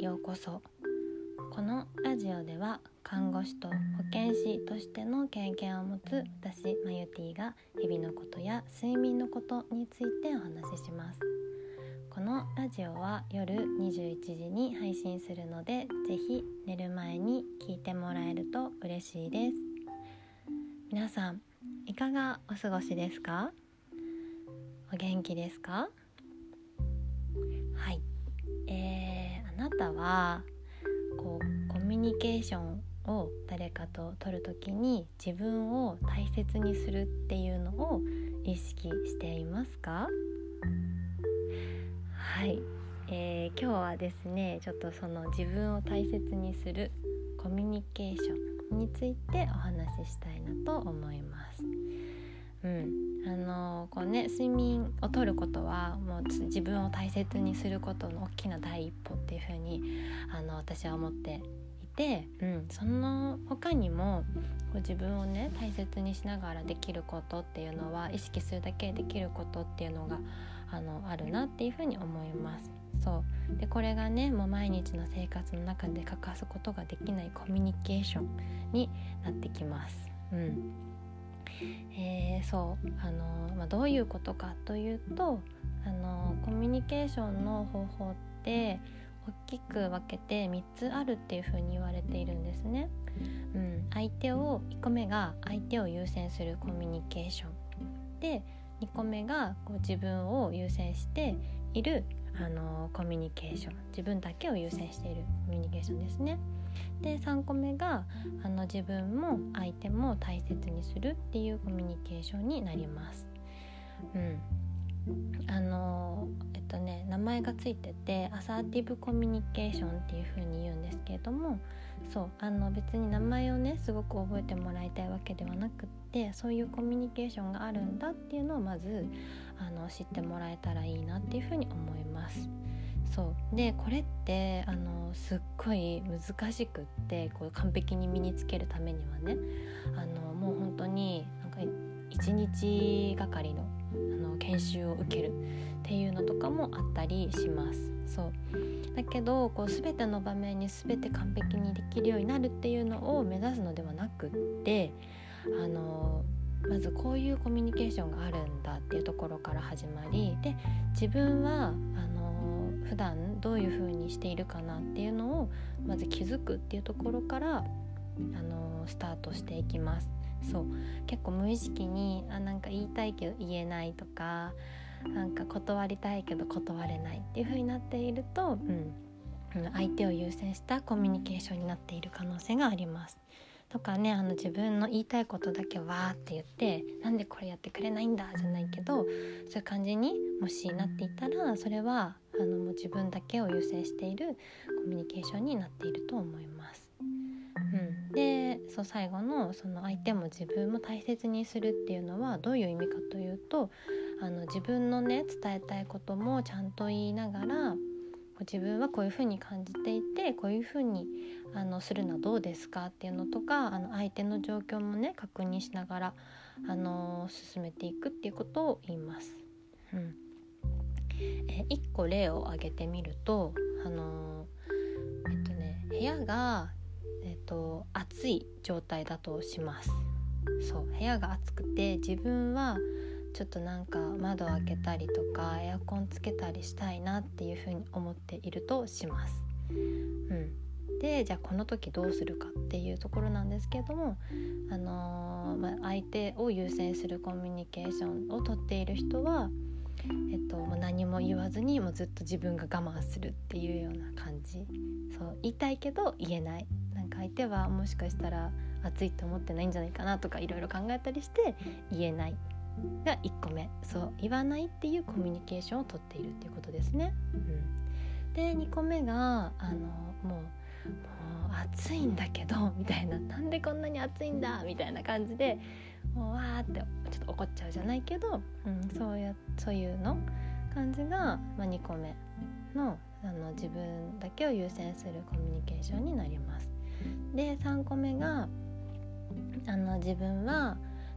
ようこそ。このラジオでは看護師と保健師としての経験を持つ私マユティが日々のことや睡眠のことについてお話しします。このラジオは夜21時に配信するのでぜひ寝る前に聞いてもらえると嬉しいです。皆さんいかがお過ごしですか？お元気ですか？はい。えー、あなたはこうコミュニケーションを誰かと取る時に自分を大切にするっていうのを意識していますか？はい、えー、今日はですねちょっとその自分を大切にするコミュニケーションについてお話ししたいなと思います。うんあのこうね、睡眠をとることはもう自分を大切にすることの大きな第一歩っていう風にあに私は思っていて、うん、その他にもこう自分をね大切にしながらできることっていうのは意識するだけできることっていうのがあのあるなっていう風に思います。そうでこれがねもう毎日の生活の中で欠かすことができないコミュニケーションになってきます。うんえ、そうあの、まあ、どういうことかというとあのコミュニケーションの方法って大きく分けて3つあるっていうふうに言われているんですね。うん、相手を1個目が相手を優先するコミュニケーションで2個目がこう自分を優先しているあのコミュニケーション自分だけを優先しているコミュニケーションですね。で3個目があの自分も相手も大切にするっていうコミュニケーションになります。うん、あのえっとね名前がついててアサーティブコミュニケーションっていう風に言うんですけれどもそうあの別に名前をねすごく覚えてもらいたいわけではなくってそういうコミュニケーションがあるんだっていうのをまずあの知ってもらえたらいいなっていう風に思います。そうでこれってあのすっごい難しくってこう完璧に身につけるためにはねあのもう本当になんか1日がかりのあの研修を受けるっていうのとかもあったりします。そうだけどこう全ての場面に全て完璧にできるようになるっていうのを目指すのではなくってあのまずこういうコミュニケーションがあるんだっていうところから始まりで自分はあの普段どういう風にしているかなっていうのをまず気づくっていうところからあのスタートしていきます。そう結構無意識にあなんか言いたいけど言えないとかなんか断りたいけど断れないっていう風になっていると、うん、相手を優先したコミュニケーションになっている可能性があります。とかねあの自分の言いたいことだけわーって言ってなんでこれやってくれないんだじゃないけどそういう感じにもしなっていたらそれはあのもう自分だけを優先しているコミュニケーションになっていると思います。うん、でそう最後のその相手も自分も大切にするっていうのはどういう意味かというとあの自分のね伝えたいこともちゃんと言いながら自分はこういうふうに感じていてこういうふうにあのするのはどうですかっていうのとかあの相手の状況もね確認しながらあの進めていくっていうことを言います。うんえ1個例を挙げてみるとあのえっとね部屋が、えっと、暑い状態だとします。そう部屋が暑くて自分はちょっとなんか窓開けたりとかエアコンつけたりしたいなっていうふうに思っているとします。うん、でじゃあこの時どうするかっていうところなんですけども、あのー、まあ、相手を優先するコミュニケーションをとっている人は、えっと、もう何も言わずにもうずっと自分が我慢するっていうような感じ。そう言いたいけど言えない。なんか相手はもしかしたら暑いと思ってないんじゃないかなとかいろいろ考えたりして言えない。が1個目。そう言わないっていうコミュニケーションをとっているっていうことですね。うん、で2個目があのもうもう暑いんだけどみたいな。なんでこんなに暑いんだみたいな感じでもうわーってちょっと怒っちゃうじゃないけど、うん、そうやそういうの感じが、まあ、2個目のあの自分だけを優先するコミュニケーションになります。で3個目があの自分は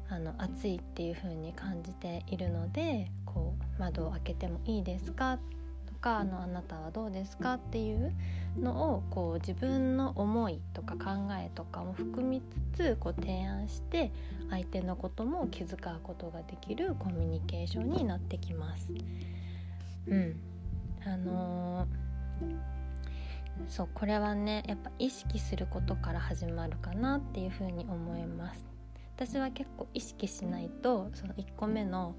あの暑いっていう風に感じているのでこう窓を開けてもいいですか？とかあのあなたはどうですか？っていうのをこう自分の思いとか考えとかも含みつつこう提案して相手のことも気遣うことができるコミュニケーションになってきます。うんあのー、そうこれはねやっぱ意識することから始まるかなっていうふうに思います私は結構意識しないとその1個目の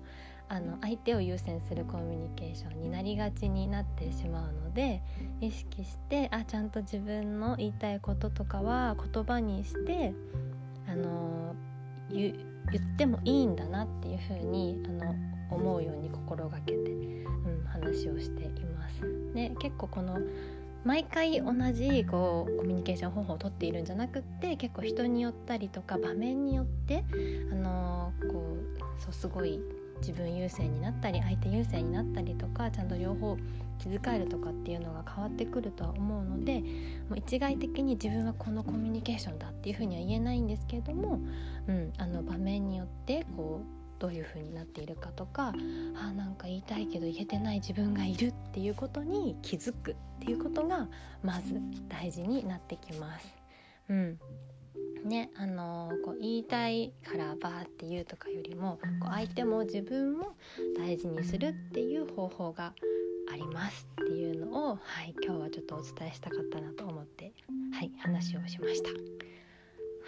あの相手を優先するコミュニケーションになりがちになってしまうので意識してあちゃんと自分の言いたいこととかは言葉にしてあの言ってもいいんだなっていうふうにあの思うように心がけて、うん、話をしています。で結構この毎回同じこうコミュニケーション方法をとっているんじゃなくって結構人によったりとか場面によってあのこうそうすごい自分優先になったり相手優先になったりとかちゃんと両方気遣えるとかっていうのが変わってくるとは思うのでもう一概的に自分はこのコミュニケーションだっていうふうには言えないんですけれども、うん、あの場面によってこうどういう風になっているかとかあなんか言いたいけど言えてない自分がいるっていうことに気づくっていうことがまず大事になってきます。うんねあの、こう言いたいからバーって言うとかよりもこう相手も自分も大事にするっていう方法がありますっていうのを、はい、今日はちょっとお伝えしたかったなと思って、はい、話をしました。は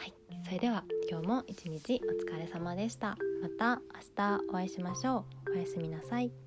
い、それでは今日も一日お疲れ様でした。また明日お会いしましょう。おやすみなさい。